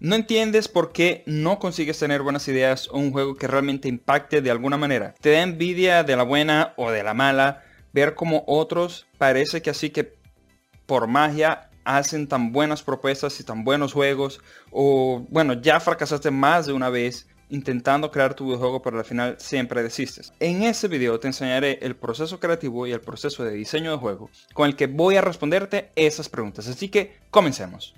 No entiendes por qué no consigues tener buenas ideas o un juego que realmente impacte de alguna manera. Te da envidia de la buena o de la mala ver como otros parece que así que por magia hacen tan buenas propuestas y tan buenos juegos o bueno ya fracasaste más de una vez intentando crear tu videojuego pero al final siempre desistes. En este video te enseñaré el proceso creativo y el proceso de diseño de juego con el que voy a responderte esas preguntas. Así que comencemos.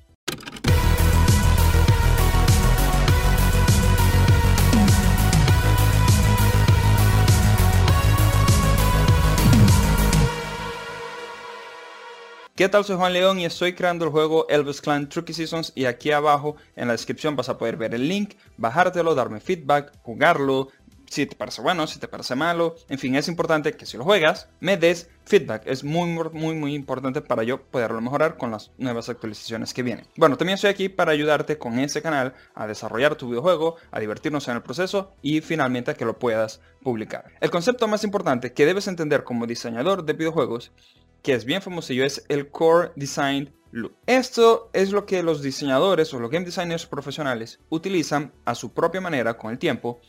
¿Qué tal? Soy Juan León y estoy creando el juego Elvis Clan Tricky Seasons y aquí abajo en la descripción vas a poder ver el link, bajártelo, darme feedback, jugarlo, si te parece bueno, si te parece malo, en fin, es importante que si lo juegas, me des feedback, es muy muy muy importante para yo poderlo mejorar con las nuevas actualizaciones que vienen. Bueno, también estoy aquí para ayudarte con este canal a desarrollar tu videojuego, a divertirnos en el proceso y finalmente a que lo puedas publicar. El concepto más importante que debes entender como diseñador de videojuegos que es bien famosillo, es el Core Design Loop. Esto es lo que los diseñadores o los game designers profesionales utilizan a su propia manera con el tiempo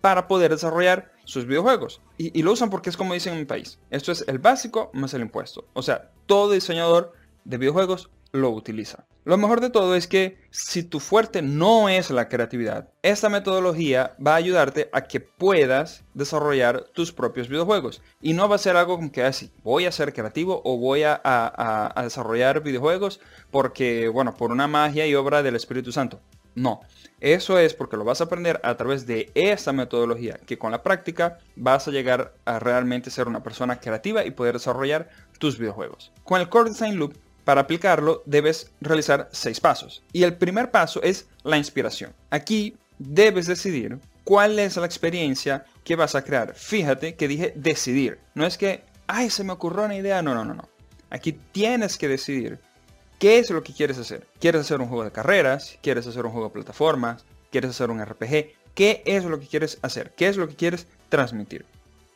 para poder desarrollar sus videojuegos. Y, y, lo usan porque es como dicen en mi país. Esto es el básico más el impuesto. O sea, todo diseñador de videojuegos lo utiliza. Lo mejor de todo es que si tu fuerte no es la creatividad, esta metodología va a ayudarte a que puedas desarrollar tus propios videojuegos. Y no va a ser algo como que así, voy a ser creativo o voy a, a, desarrollar videojuegos porque, bueno, por una magia y obra del Espíritu Santo. No, eso es porque lo vas a aprender a través de esta metodología, que con la práctica vas a llegar a realmente ser una persona creativa y poder desarrollar tus videojuegos. Con el Core Design Loop para aplicarlo debes realizar seis pasos. Y el primer paso es la inspiración. Aquí debes decidir cuál es la experiencia que vas a crear. Fíjate que dije decidir. No es que, ay, se me ocurrió una idea. No, no, no, no. Aquí tienes que decidir qué es lo que quieres hacer. ¿Quieres hacer un juego de carreras? ¿Quieres hacer un juego de plataformas? ¿Quieres hacer un RPG? ¿Qué es lo que quieres hacer? ¿Qué es lo que quieres transmitir?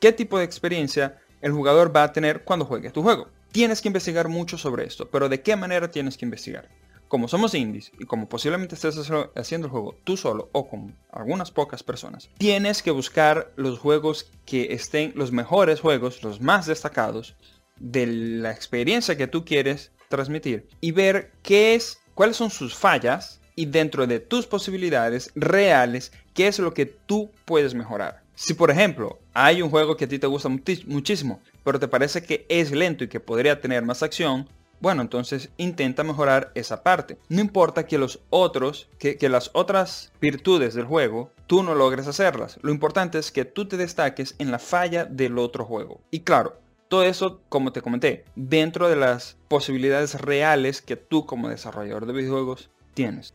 ¿Qué tipo de experiencia el jugador va a tener cuando juegue tu juego? Tienes que investigar mucho sobre esto, pero ¿de qué manera tienes que investigar? Como somos indies y como posiblemente estés haciendo el juego tú solo o con algunas pocas personas, tienes que buscar los juegos que estén, los mejores juegos, los más destacados de la experiencia que tú quieres transmitir y ver qué es, cuáles son sus fallas y dentro de tus posibilidades reales, qué es lo que tú puedes mejorar. Si por ejemplo hay un juego que a ti te gusta muchísimo, pero te parece que es lento y que podría tener más acción, bueno, entonces intenta mejorar esa parte. No importa que los otros, que, que, las otras virtudes del juego, tú no logres hacerlas. Lo importante es que tú te destaques en la falla del otro juego. Y claro, todo eso, como te comenté, dentro de las posibilidades reales que tú como desarrollador de videojuegos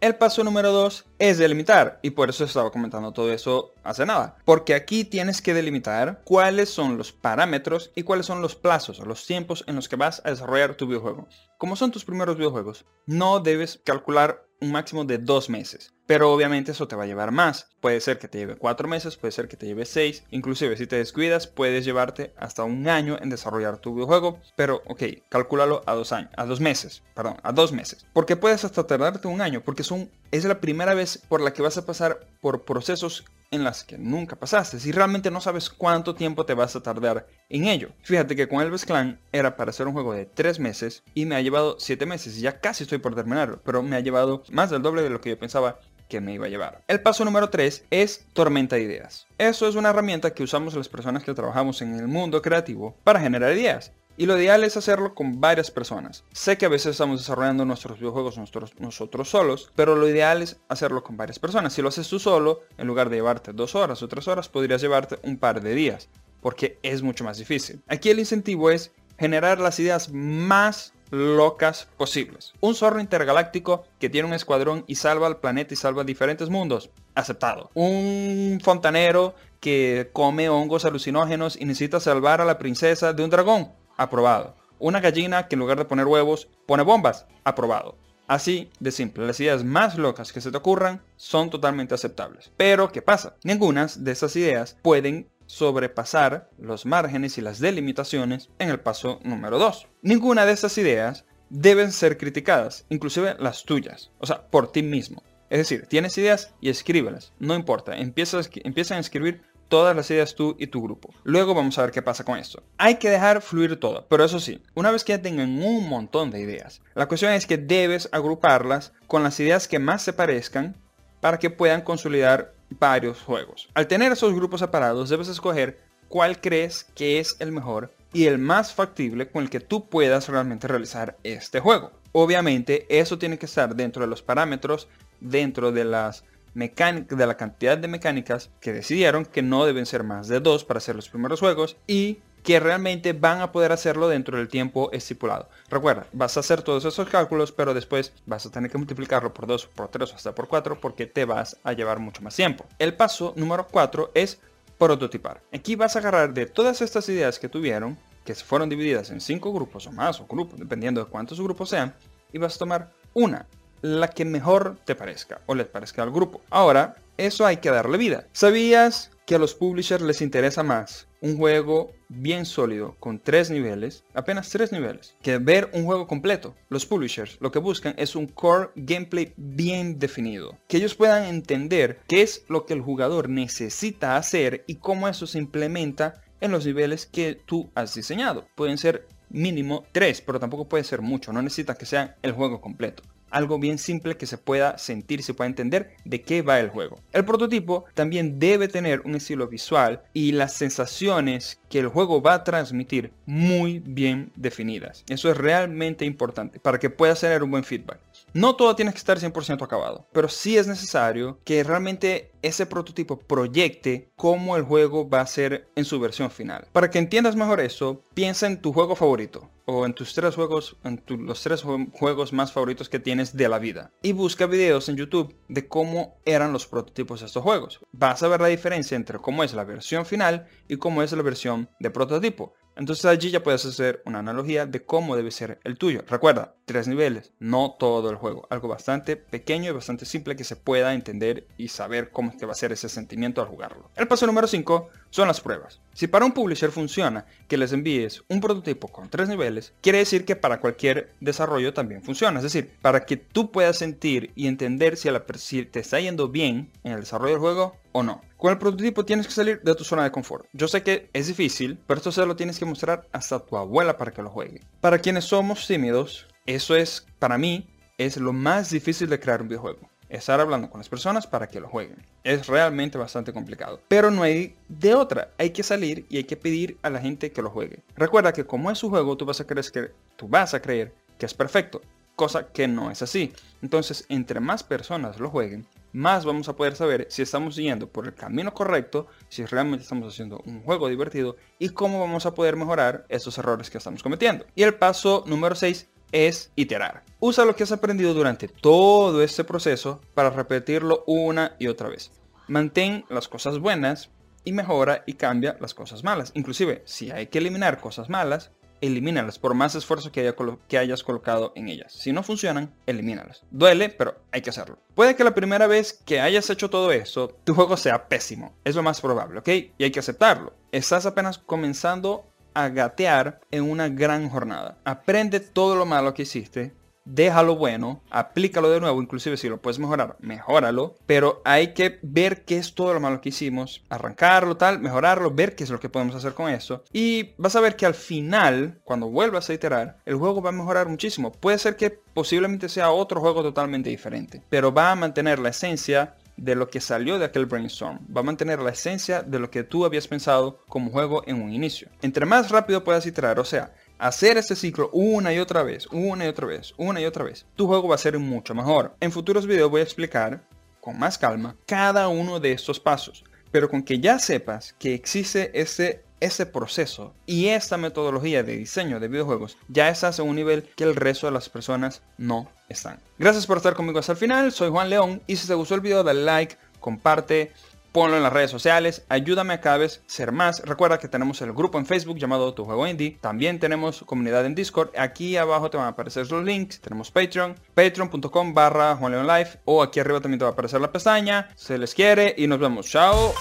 el paso número 2 es delimitar y por eso estaba comentando todo eso hace nada. Porque aquí tienes que delimitar cuáles son los parámetros y cuáles son los plazos los tiempos en los que vas a desarrollar tu videojuego. Como son tus primeros videojuegos, no debes calcular un máximo de dos meses. Pero obviamente eso te va a llevar más. Puede ser que te lleve cuatro meses, puede ser que te lleve seis. Inclusive si te descuidas, puedes llevarte hasta un año en desarrollar tu videojuego. Pero ok, calcúlalo a dos años, a dos meses, perdón, a dos meses. Porque puedes hasta tardarte un año, porque es la primera vez por la que vas a pasar por procesos en las que nunca pasaste, si realmente no sabes cuánto tiempo te vas a tardar en ello. Fíjate que con Elvis Clan era para hacer un juego de 3 meses y me ha llevado 7 meses ya casi estoy por terminarlo, pero me ha llevado más del doble de lo que yo pensaba que me iba a llevar. El paso número 3 es tormenta de ideas. Eso es una herramienta que usamos las personas que trabajamos en el mundo creativo para generar ideas. Y lo ideal es hacerlo con varias personas. Sé que a veces estamos desarrollando nuestros videojuegos nosotros, nosotros solos, pero lo ideal es hacerlo con varias personas. Si lo haces tú solo, en lugar de llevarte dos horas o tres horas, podrías llevarte un par de días, porque es mucho más difícil. Aquí el incentivo es generar las ideas más locas posibles. Un zorro intergaláctico que tiene un escuadrón y salva al planeta y salva diferentes mundos. Aceptado. Un fontanero que come hongos alucinógenos y necesita salvar a la princesa de un dragón aprobado. Una gallina que en lugar de poner huevos pone bombas, aprobado. Así de simple, las ideas más locas que se te ocurran son totalmente aceptables. Pero, ¿qué pasa? Ningunas de esas ideas pueden sobrepasar los márgenes y las delimitaciones en el paso número 2. Ninguna de esas ideas deben ser criticadas, inclusive las tuyas, o sea, por ti mismo. Es decir, tienes ideas y escríbelas. No importa, empieza, empieza a escribir todas las ideas tú y tu grupo. Luego vamos a ver qué pasa con esto. Hay que dejar fluir todo, pero eso sí, una vez que ya tengan un montón de ideas, la cuestión es que debes agruparlas con las ideas que más se parezcan para que puedan consolidar varios juegos. Al tener esos grupos separados, debes escoger cuál crees que es el mejor y el más factible con el que tú puedas realmente realizar este juego. Obviamente eso tiene que estar dentro de los parámetros, dentro de las mecánicas, de la cantidad de mecánicas que decidieron que no deben ser más de dos para hacer los primeros juegos y que realmente van a poder hacerlo dentro del tiempo estipulado. Recuerda, vas a hacer todos esos cálculos, pero después vas a tener que multiplicarlo por 2, por 3 o hasta por 4 porque te vas a llevar mucho más tiempo. El paso número 4 es prototipar. Aquí vas a agarrar de todas estas ideas que tuvieron, que fueron divididas en 5 grupos o más, o grupos, dependiendo de cuántos grupos sean, y vas a tomar una, la que mejor te parezca o le parezca al grupo. Ahora, eso hay que darle vida. ¿Sabías que a los publishers les interesa más un juego bien sólido con tres niveles, apenas tres niveles, que ver un juego completo. Los publishers lo que buscan es un core gameplay bien definido, que ellos puedan entender qué es lo que el jugador necesita hacer y cómo eso se implementa en los niveles que tú has diseñado. Pueden ser mínimo tres, pero tampoco puede ser mucho, no necesita que sea el juego completo algo bien simple que se pueda sentir, se pueda entender de qué va el juego. El prototipo también debe tener un estilo visual y las sensaciones que el juego va a transmitir muy bien definidas. Eso es realmente importante para que puedas tener un buen feedback. No todo tiene que estar 100% acabado, pero sí es necesario que realmente ese prototipo proyecte cómo el juego va a ser en su versión final. Para que entiendas mejor eso, piensa en tu juego favorito o en tus tres juegos, en los tres juegos más favoritos que tienes de la vida. Y busca videos en YouTube de cómo eran los prototipos de estos juegos. Vas a ver la diferencia entre cómo es la versión final y cómo es la versión de prototipo. Entonces allí ya puedes hacer una analogía de cómo debe ser el tuyo. Recuerda, tres niveles, no todo el juego. Algo bastante pequeño y bastante simple que se pueda entender y saber cómo es que va a ser ese sentimiento al jugarlo. El paso número 5 son las pruebas. Si para un publisher funciona que les envíes un prototipo con tres niveles, quiere decir que para cualquier desarrollo también funciona. Es decir, para que tú puedas sentir y entender si, te está yendo bien en el desarrollo del juego o no. Con el prototipo tienes que salir de tu zona de confort. Yo sé que es difícil, pero esto se lo tienes que mostrar hasta tu abuela para que lo juegue. Para quienes somos tímidos, eso es, para mí, es lo más difícil de crear un videojuego. Estar hablando con las personas para que lo jueguen. Es realmente bastante complicado. Pero no hay de otra. Hay que salir y hay que pedir a la gente que lo juegue. Recuerda que como es su juego, tú vas a creer que, tú vas a creer que es perfecto. Cosa que no es así. Entonces, entre más personas lo jueguen, más vamos a poder saber si estamos yendo por el camino correcto, si realmente estamos haciendo un juego divertido y cómo vamos a poder mejorar esos errores que estamos cometiendo. Y el paso número 6 es iterar. Usa lo que has aprendido durante todo este proceso para repetirlo una y otra vez. Mantén las cosas buenas y mejora y cambia las cosas malas. Inclusive, si hay que eliminar cosas malas, elimínalas por más esfuerzo que, haya hayas colocado en ellas. Si no funcionan, elimínalas. Duele, pero hay que hacerlo. Puede que la primera vez que hayas hecho todo eso, tu juego sea pésimo. Es lo más probable, ¿ok? Y hay que aceptarlo. Estás apenas comenzando a gatear en una gran jornada. Aprende todo lo malo que hiciste déjalo bueno, aplícalo de nuevo, inclusive si lo puedes mejorar, mejóralo, pero hay que ver qué es todo lo malo que hicimos, arrancarlo, tal, mejorarlo, ver qué es lo que podemos hacer con eso. Y vas a ver que al final, cuando vuelvas a iterar, el juego va a mejorar muchísimo. Puede ser que posiblemente sea otro juego totalmente diferente, pero va a mantener la esencia de lo que salió de aquel brainstorm. Va a mantener la esencia de lo que tú habías pensado como juego en un inicio. Entre más rápido puedas iterar, o sea, hacer este ciclo una y otra vez, una y otra vez, una y otra vez, tu juego va a ser mucho mejor. En futuros videos voy a explicar con más calma cada uno de estos pasos, pero con que ya sepas que existe ese ese proceso y esta metodología de diseño de videojuegos ya estás en un nivel que el resto de las personas no están. Gracias por estar conmigo hasta el final, soy Juan León y si te gustó el video dale like, comparte, ponlo en las redes sociales, ayúdame a cada vez ser más. Recuerda que tenemos el grupo en Facebook llamado Tu Juego Indie, también tenemos comunidad en Discord, aquí abajo te van a aparecer los links, tenemos Patreon, patreon.com barra Juan León o aquí arriba también te va a aparecer la pestaña, se les quiere y nos vemos, chao.